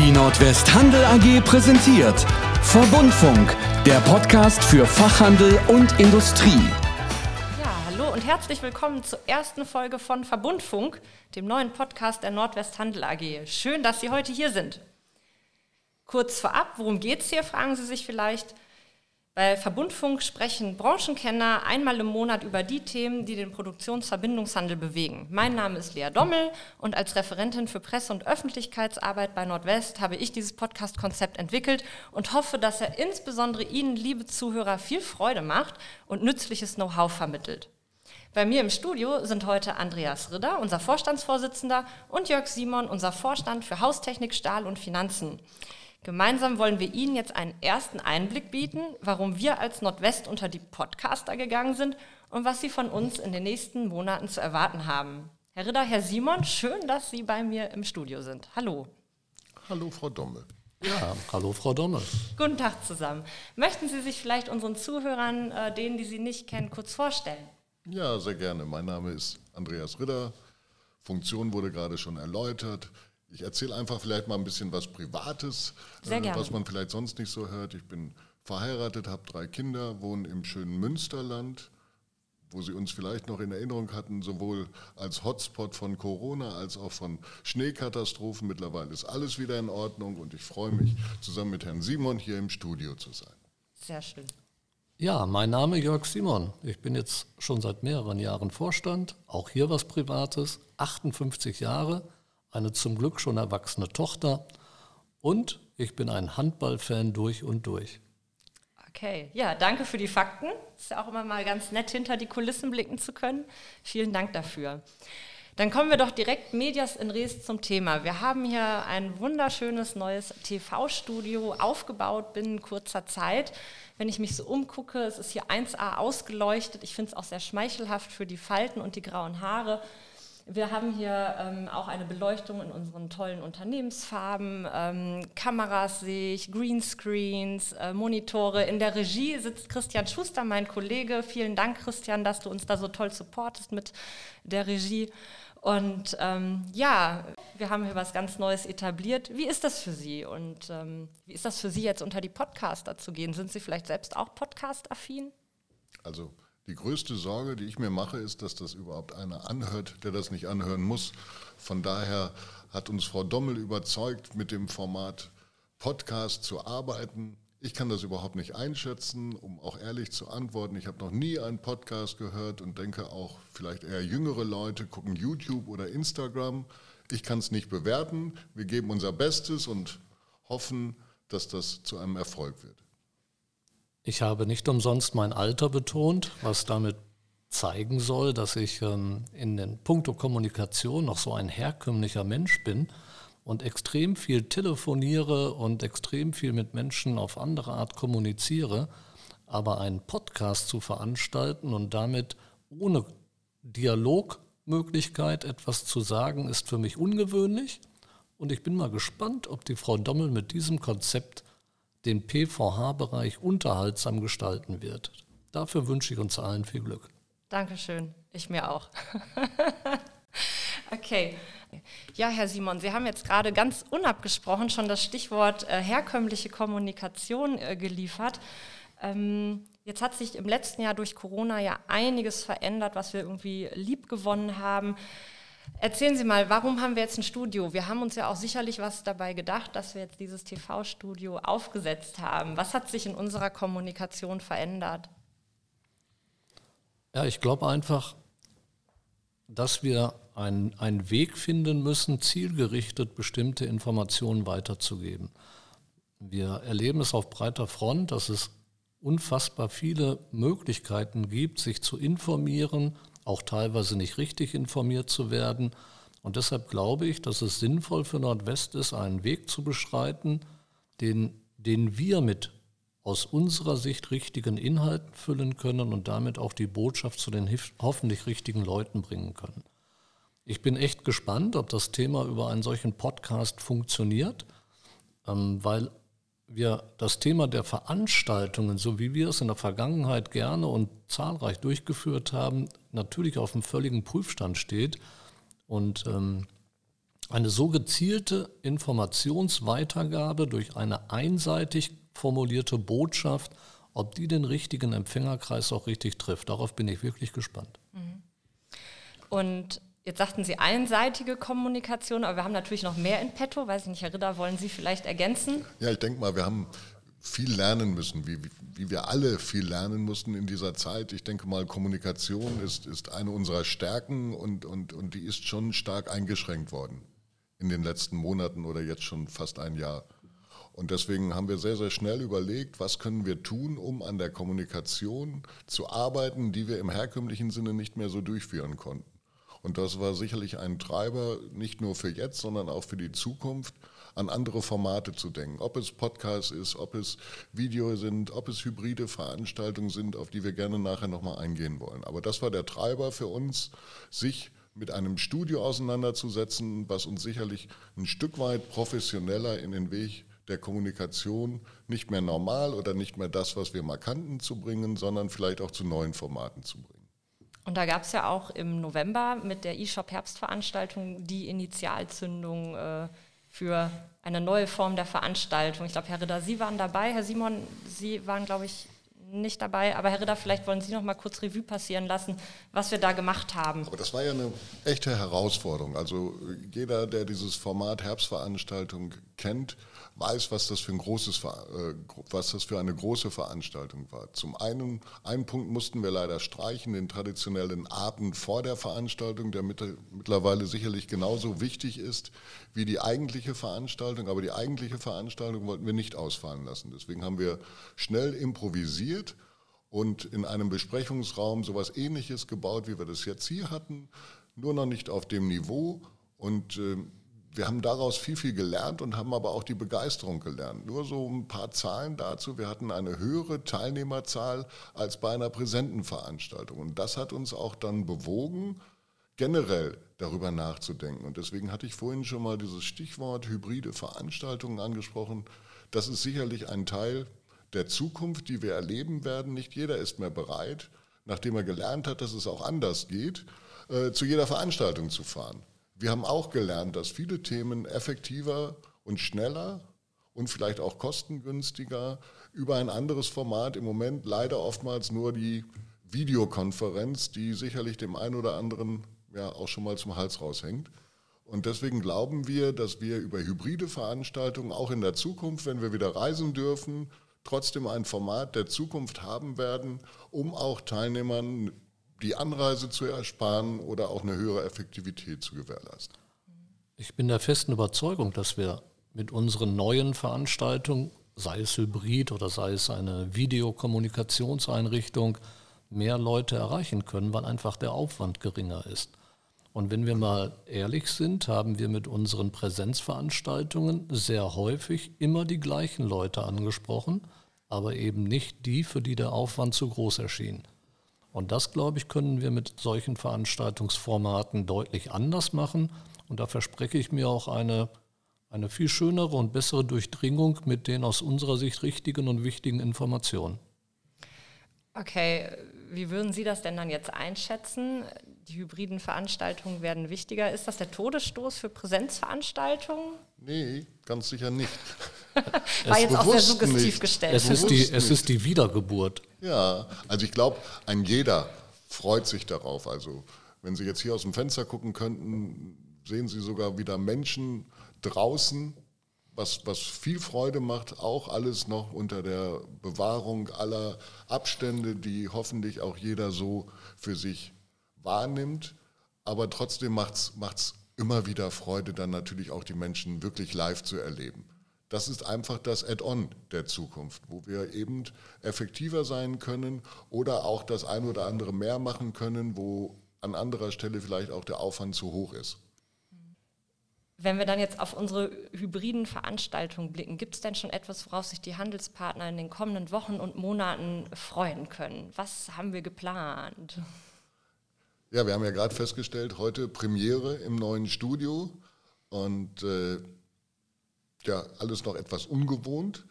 Die Nordwest Handel AG präsentiert Verbundfunk, der Podcast für Fachhandel und Industrie. Ja, hallo und herzlich willkommen zur ersten Folge von Verbundfunk, dem neuen Podcast der Nordwest Handel AG. Schön, dass Sie heute hier sind. Kurz vorab, worum geht es hier, fragen Sie sich vielleicht. Bei Verbundfunk sprechen Branchenkenner einmal im Monat über die Themen, die den Produktionsverbindungshandel bewegen. Mein Name ist Lea Dommel und als Referentin für Presse- und Öffentlichkeitsarbeit bei Nordwest habe ich dieses Podcast-Konzept entwickelt und hoffe, dass er insbesondere Ihnen, liebe Zuhörer, viel Freude macht und nützliches Know-how vermittelt. Bei mir im Studio sind heute Andreas Ridder, unser Vorstandsvorsitzender, und Jörg Simon, unser Vorstand für Haustechnik, Stahl und Finanzen. Gemeinsam wollen wir Ihnen jetzt einen ersten Einblick bieten, warum wir als Nordwest unter die Podcaster gegangen sind und was Sie von uns in den nächsten Monaten zu erwarten haben. Herr Ritter, Herr Simon, schön, dass Sie bei mir im Studio sind. Hallo. Hallo, Frau Dommel. Ja, hallo Frau Dommel. Guten Tag zusammen. Möchten Sie sich vielleicht unseren Zuhörern, äh, denen, die Sie nicht kennen, kurz vorstellen? Ja, sehr gerne. Mein Name ist Andreas Ritter. Funktion wurde gerade schon erläutert. Ich erzähle einfach vielleicht mal ein bisschen was Privates, Sehr gerne. was man vielleicht sonst nicht so hört. Ich bin verheiratet, habe drei Kinder, wohne im schönen Münsterland, wo Sie uns vielleicht noch in Erinnerung hatten, sowohl als Hotspot von Corona als auch von Schneekatastrophen. Mittlerweile ist alles wieder in Ordnung und ich freue mich, zusammen mit Herrn Simon hier im Studio zu sein. Sehr schön. Ja, mein Name Jörg Simon. Ich bin jetzt schon seit mehreren Jahren Vorstand, auch hier was Privates, 58 Jahre eine zum Glück schon erwachsene Tochter und ich bin ein Handballfan durch und durch. Okay, ja, danke für die Fakten. Ist ja auch immer mal ganz nett, hinter die Kulissen blicken zu können. Vielen Dank dafür. Dann kommen wir doch direkt Medias in Res zum Thema. Wir haben hier ein wunderschönes neues TV-Studio aufgebaut binnen kurzer Zeit. Wenn ich mich so umgucke, es ist hier 1A ausgeleuchtet. Ich finde es auch sehr schmeichelhaft für die Falten und die grauen Haare. Wir haben hier ähm, auch eine Beleuchtung in unseren tollen Unternehmensfarben, ähm, Kameras sehe ich, Greenscreens, äh, Monitore. In der Regie sitzt Christian Schuster, mein Kollege. Vielen Dank, Christian, dass du uns da so toll supportest mit der Regie. Und ähm, ja, wir haben hier was ganz Neues etabliert. Wie ist das für Sie? Und ähm, wie ist das für Sie jetzt unter die Podcaster zu gehen? Sind Sie vielleicht selbst auch podcast-affin? Also die größte Sorge, die ich mir mache, ist, dass das überhaupt einer anhört, der das nicht anhören muss. Von daher hat uns Frau Dommel überzeugt, mit dem Format Podcast zu arbeiten. Ich kann das überhaupt nicht einschätzen, um auch ehrlich zu antworten. Ich habe noch nie einen Podcast gehört und denke auch, vielleicht eher jüngere Leute gucken YouTube oder Instagram. Ich kann es nicht bewerten. Wir geben unser Bestes und hoffen, dass das zu einem Erfolg wird. Ich habe nicht umsonst mein Alter betont, was damit zeigen soll, dass ich ähm, in den Punkto Kommunikation noch so ein herkömmlicher Mensch bin und extrem viel telefoniere und extrem viel mit Menschen auf andere Art kommuniziere. Aber einen Podcast zu veranstalten und damit ohne Dialogmöglichkeit etwas zu sagen, ist für mich ungewöhnlich. Und ich bin mal gespannt, ob die Frau Dommel mit diesem Konzept den PVH-Bereich unterhaltsam gestalten wird. Dafür wünsche ich uns allen viel Glück. Dankeschön, ich mir auch. okay. Ja, Herr Simon, Sie haben jetzt gerade ganz unabgesprochen schon das Stichwort äh, herkömmliche Kommunikation äh, geliefert. Ähm, jetzt hat sich im letzten Jahr durch Corona ja einiges verändert, was wir irgendwie lieb gewonnen haben. Erzählen Sie mal, warum haben wir jetzt ein Studio? Wir haben uns ja auch sicherlich was dabei gedacht, dass wir jetzt dieses TV-Studio aufgesetzt haben. Was hat sich in unserer Kommunikation verändert? Ja, ich glaube einfach, dass wir einen, einen Weg finden müssen, zielgerichtet bestimmte Informationen weiterzugeben. Wir erleben es auf breiter Front, dass es unfassbar viele Möglichkeiten gibt, sich zu informieren, auch teilweise nicht richtig informiert zu werden. Und deshalb glaube ich, dass es sinnvoll für Nordwest ist, einen Weg zu beschreiten, den, den wir mit aus unserer Sicht richtigen Inhalten füllen können und damit auch die Botschaft zu den hoffentlich richtigen Leuten bringen können. Ich bin echt gespannt, ob das Thema über einen solchen Podcast funktioniert, ähm, weil wir das Thema der Veranstaltungen, so wie wir es in der Vergangenheit gerne und zahlreich durchgeführt haben, natürlich auf einem völligen Prüfstand steht. Und ähm, eine so gezielte Informationsweitergabe durch eine einseitig formulierte Botschaft, ob die den richtigen Empfängerkreis auch richtig trifft. Darauf bin ich wirklich gespannt. Mhm. Und jetzt sagten Sie einseitige Kommunikation, aber wir haben natürlich noch mehr in petto. Weiß ich nicht, Herr Ritter, wollen Sie vielleicht ergänzen? Ja, ich denke mal, wir haben viel lernen müssen, wie, wie wir alle viel lernen mussten in dieser Zeit. Ich denke mal, Kommunikation ist, ist eine unserer Stärken und, und, und die ist schon stark eingeschränkt worden in den letzten Monaten oder jetzt schon fast ein Jahr. Und deswegen haben wir sehr, sehr schnell überlegt, was können wir tun, um an der Kommunikation zu arbeiten, die wir im herkömmlichen Sinne nicht mehr so durchführen konnten. Und das war sicherlich ein Treiber, nicht nur für jetzt, sondern auch für die Zukunft, an andere Formate zu denken. Ob es Podcast ist, ob es Video sind, ob es hybride Veranstaltungen sind, auf die wir gerne nachher nochmal eingehen wollen. Aber das war der Treiber für uns, sich mit einem Studio auseinanderzusetzen, was uns sicherlich ein Stück weit professioneller in den Weg der Kommunikation nicht mehr normal oder nicht mehr das, was wir mal kannten, zu bringen, sondern vielleicht auch zu neuen Formaten zu bringen. Und da gab es ja auch im November mit der eShop Herbstveranstaltung die Initialzündung äh, für eine neue Form der Veranstaltung. Ich glaube, Herr Ritter, Sie waren dabei. Herr Simon, Sie waren, glaube ich, nicht dabei. Aber Herr Ritter, vielleicht wollen Sie noch mal kurz Revue passieren lassen, was wir da gemacht haben. Aber das war ja eine echte Herausforderung. Also jeder, der dieses Format Herbstveranstaltung kennt, weiß, was das für ein großes, äh, was das für eine große Veranstaltung war. Zum einen, einen Punkt mussten wir leider streichen, den traditionellen Abend vor der Veranstaltung, der mittlerweile sicherlich genauso wichtig ist wie die eigentliche Veranstaltung. Aber die eigentliche Veranstaltung wollten wir nicht ausfallen lassen. Deswegen haben wir schnell improvisiert und in einem Besprechungsraum sowas Ähnliches gebaut, wie wir das jetzt hier hatten, nur noch nicht auf dem Niveau und äh, wir haben daraus viel, viel gelernt und haben aber auch die Begeisterung gelernt. Nur so ein paar Zahlen dazu. Wir hatten eine höhere Teilnehmerzahl als bei einer präsenten Veranstaltung. Und das hat uns auch dann bewogen, generell darüber nachzudenken. Und deswegen hatte ich vorhin schon mal dieses Stichwort hybride Veranstaltungen angesprochen. Das ist sicherlich ein Teil der Zukunft, die wir erleben werden. Nicht jeder ist mehr bereit, nachdem er gelernt hat, dass es auch anders geht, äh, zu jeder Veranstaltung zu fahren. Wir haben auch gelernt, dass viele Themen effektiver und schneller und vielleicht auch kostengünstiger über ein anderes Format im Moment leider oftmals nur die Videokonferenz, die sicherlich dem einen oder anderen ja auch schon mal zum Hals raushängt. Und deswegen glauben wir, dass wir über hybride Veranstaltungen auch in der Zukunft, wenn wir wieder reisen dürfen, trotzdem ein Format der Zukunft haben werden, um auch Teilnehmern die Anreise zu ersparen oder auch eine höhere Effektivität zu gewährleisten. Ich bin der festen Überzeugung, dass wir mit unseren neuen Veranstaltungen, sei es Hybrid oder sei es eine Videokommunikationseinrichtung, mehr Leute erreichen können, weil einfach der Aufwand geringer ist. Und wenn wir mal ehrlich sind, haben wir mit unseren Präsenzveranstaltungen sehr häufig immer die gleichen Leute angesprochen, aber eben nicht die, für die der Aufwand zu groß erschien. Und das, glaube ich, können wir mit solchen Veranstaltungsformaten deutlich anders machen. Und da verspreche ich mir auch eine, eine viel schönere und bessere Durchdringung mit den aus unserer Sicht richtigen und wichtigen Informationen. Okay, wie würden Sie das denn dann jetzt einschätzen? Die hybriden Veranstaltungen werden wichtiger. Ist das der Todesstoß für Präsenzveranstaltungen? Nee, ganz sicher nicht. War jetzt auch sehr suggestiv nicht. gestellt. Es ist, die, es ist die Wiedergeburt. Ja, also ich glaube, ein jeder freut sich darauf. Also wenn Sie jetzt hier aus dem Fenster gucken könnten, sehen Sie sogar wieder Menschen draußen, was, was viel Freude macht, auch alles noch unter der Bewahrung aller Abstände, die hoffentlich auch jeder so für sich wahrnimmt. Aber trotzdem macht es immer wieder Freude, dann natürlich auch die Menschen wirklich live zu erleben. Das ist einfach das Add-on der Zukunft, wo wir eben effektiver sein können oder auch das ein oder andere mehr machen können, wo an anderer Stelle vielleicht auch der Aufwand zu hoch ist. Wenn wir dann jetzt auf unsere hybriden Veranstaltungen blicken, gibt es denn schon etwas, worauf sich die Handelspartner in den kommenden Wochen und Monaten freuen können? Was haben wir geplant? Ja, wir haben ja gerade festgestellt, heute Premiere im neuen Studio und äh, ja alles noch etwas ungewohnt.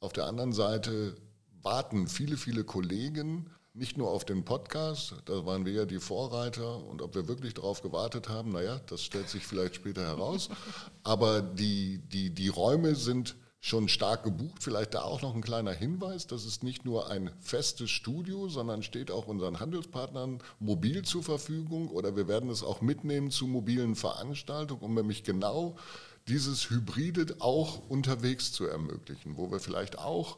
Auf der anderen Seite warten viele, viele Kollegen nicht nur auf den Podcast, da waren wir ja die Vorreiter und ob wir wirklich darauf gewartet haben, naja, das stellt sich vielleicht später heraus. Aber die, die, die Räume sind schon stark gebucht. Vielleicht da auch noch ein kleiner Hinweis, das ist nicht nur ein festes Studio, sondern steht auch unseren Handelspartnern mobil zur Verfügung oder wir werden es auch mitnehmen zu mobilen Veranstaltungen, um nämlich genau dieses Hybride auch unterwegs zu ermöglichen, wo wir vielleicht auch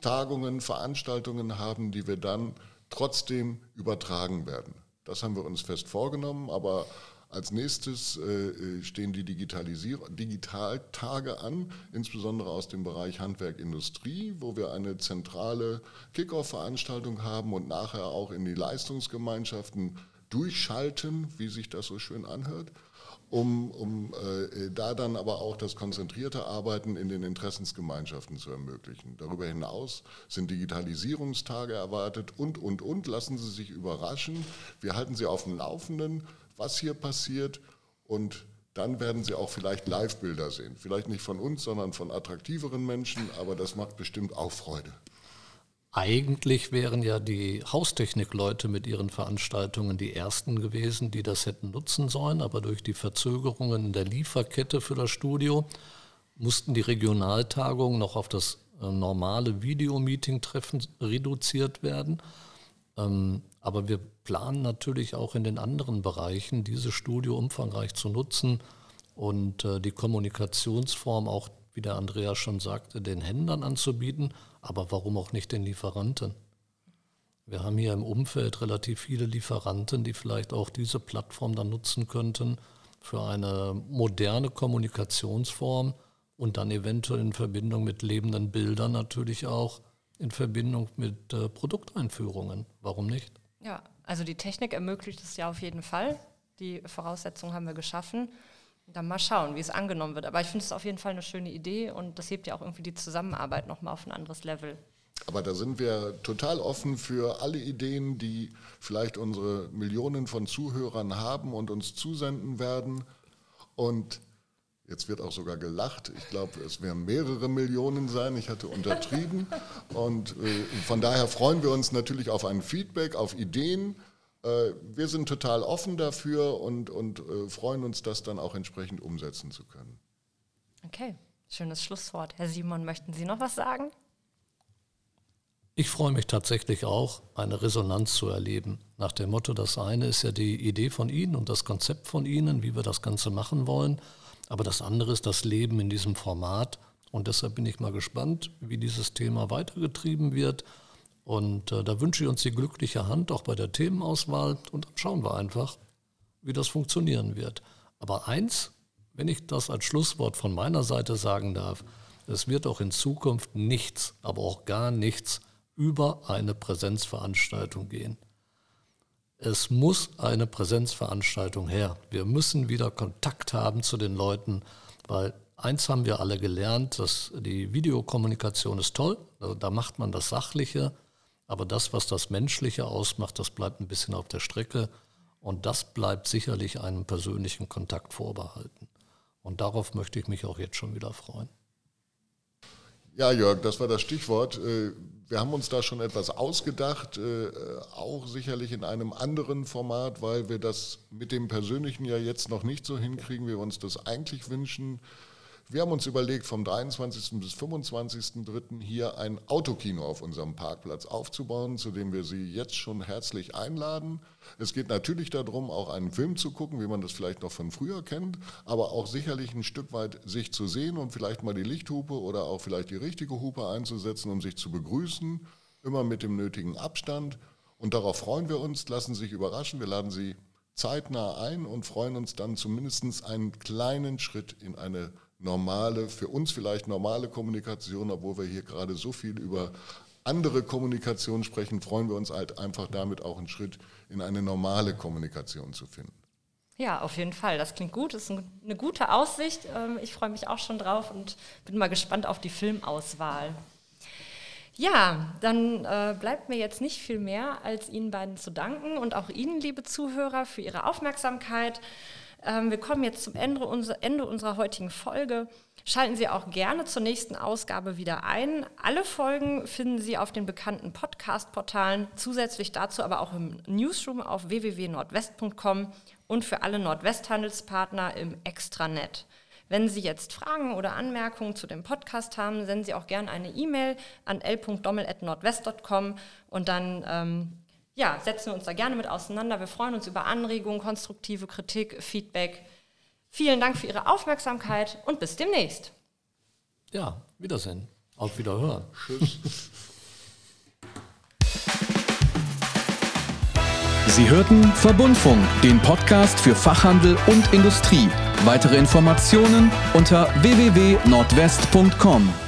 Tagungen, Veranstaltungen haben, die wir dann trotzdem übertragen werden. Das haben wir uns fest vorgenommen, aber als nächstes äh, stehen die Digitaltage an, insbesondere aus dem Bereich Handwerk Industrie, wo wir eine zentrale Kickoff-Veranstaltung haben und nachher auch in die Leistungsgemeinschaften durchschalten, wie sich das so schön anhört um, um äh, da dann aber auch das konzentrierte Arbeiten in den Interessensgemeinschaften zu ermöglichen. Darüber hinaus sind Digitalisierungstage erwartet und, und, und. Lassen Sie sich überraschen. Wir halten Sie auf dem Laufenden, was hier passiert und dann werden Sie auch vielleicht Live-Bilder sehen. Vielleicht nicht von uns, sondern von attraktiveren Menschen, aber das macht bestimmt auch Freude. Eigentlich wären ja die Haustechnikleute mit ihren Veranstaltungen die ersten gewesen, die das hätten nutzen sollen, aber durch die Verzögerungen in der Lieferkette für das Studio mussten die Regionaltagungen noch auf das äh, normale Videomeeting-Treffen reduziert werden. Ähm, aber wir planen natürlich auch in den anderen Bereichen, dieses Studio umfangreich zu nutzen und äh, die Kommunikationsform auch, wie der Andreas schon sagte, den Händlern anzubieten aber warum auch nicht den Lieferanten? Wir haben hier im Umfeld relativ viele Lieferanten, die vielleicht auch diese Plattform dann nutzen könnten für eine moderne Kommunikationsform und dann eventuell in Verbindung mit lebenden Bildern natürlich auch in Verbindung mit äh, Produkteinführungen. Warum nicht? Ja, also die Technik ermöglicht es ja auf jeden Fall. Die Voraussetzungen haben wir geschaffen. Dann mal schauen, wie es angenommen wird. Aber ich finde es auf jeden Fall eine schöne Idee und das hebt ja auch irgendwie die Zusammenarbeit nochmal auf ein anderes Level. Aber da sind wir total offen für alle Ideen, die vielleicht unsere Millionen von Zuhörern haben und uns zusenden werden. Und jetzt wird auch sogar gelacht. Ich glaube, es werden mehrere Millionen sein. Ich hatte untertrieben. Und äh, von daher freuen wir uns natürlich auf ein Feedback, auf Ideen. Äh, wir sind total offen dafür und, und äh, freuen uns, das dann auch entsprechend umsetzen zu können. Okay, schönes Schlusswort. Herr Simon, möchten Sie noch was sagen? Ich freue mich tatsächlich auch, eine Resonanz zu erleben. Nach dem Motto, das eine ist ja die Idee von Ihnen und das Konzept von Ihnen, wie wir das Ganze machen wollen. Aber das andere ist das Leben in diesem Format. Und deshalb bin ich mal gespannt, wie dieses Thema weitergetrieben wird und äh, da wünsche ich uns die glückliche Hand auch bei der Themenauswahl und dann schauen wir einfach, wie das funktionieren wird. Aber eins, wenn ich das als Schlusswort von meiner Seite sagen darf, es wird auch in Zukunft nichts, aber auch gar nichts über eine Präsenzveranstaltung gehen. Es muss eine Präsenzveranstaltung her. Wir müssen wieder Kontakt haben zu den Leuten, weil eins haben wir alle gelernt, dass die Videokommunikation ist toll, also da macht man das Sachliche, aber das, was das Menschliche ausmacht, das bleibt ein bisschen auf der Strecke und das bleibt sicherlich einem persönlichen Kontakt vorbehalten. Und darauf möchte ich mich auch jetzt schon wieder freuen. Ja, Jörg, das war das Stichwort. Äh, wir haben uns da schon etwas ausgedacht, äh, auch sicherlich in einem anderen Format, weil wir das mit dem Persönlichen ja jetzt noch nicht so hinkriegen, wie wir uns das eigentlich wünschen. Wir haben uns überlegt, vom 23. bis 25.03. hier ein Autokino auf unserem Parkplatz aufzubauen, zu dem wir Sie jetzt schon herzlich einladen. Es geht natürlich darum, auch einen Film zu gucken, wie man das vielleicht noch von früher kennt, aber auch sicherlich ein Stück weit sich zu sehen und vielleicht mal die Lichthupe oder auch vielleicht die richtige Hupe einzusetzen, um sich zu begrüßen, immer mit dem nötigen Abstand. Und darauf freuen wir uns, lassen Sie sich überraschen. Wir laden Sie zeitnah ein und freuen uns dann zumindest einen kleinen Schritt in eine normale, für uns vielleicht normale Kommunikation, obwohl wir hier gerade so viel über andere Kommunikation sprechen, freuen wir uns halt einfach damit auch einen Schritt in eine normale Kommunikation zu finden. Ja, auf jeden Fall. Das klingt gut. Das ist eine gute Aussicht. Ähm, ich freue mich auch schon drauf und bin mal gespannt auf die Filmauswahl. Ja, dann äh, bleibt mir jetzt nicht viel mehr, als Ihnen beiden zu danken und auch Ihnen, liebe Zuhörer, für Ihre Aufmerksamkeit. Ähm, wir kommen jetzt zum Ende, Ende unserer heutigen Folge. Schalten Sie auch gerne zur nächsten Ausgabe wieder ein. Alle Folgen finden Sie auf den bekannten Podcast-Portalen, zusätzlich dazu aber auch im Newsroom auf www.nordwest.com und für alle Nordwesthandelspartner im Extranet. Wenn Sie jetzt Fragen oder Anmerkungen zu dem Podcast haben, senden Sie auch gerne eine E-Mail an l.dommel.nordwest.com und dann ähm, ja, setzen wir uns da gerne mit auseinander. Wir freuen uns über Anregungen, konstruktive Kritik, Feedback. Vielen Dank für Ihre Aufmerksamkeit und bis demnächst. Ja, Wiedersehen. Auf Wiederhören. Tschüss. Sie hörten Verbundfunk, den Podcast für Fachhandel und Industrie. Weitere Informationen unter www.nordwest.com.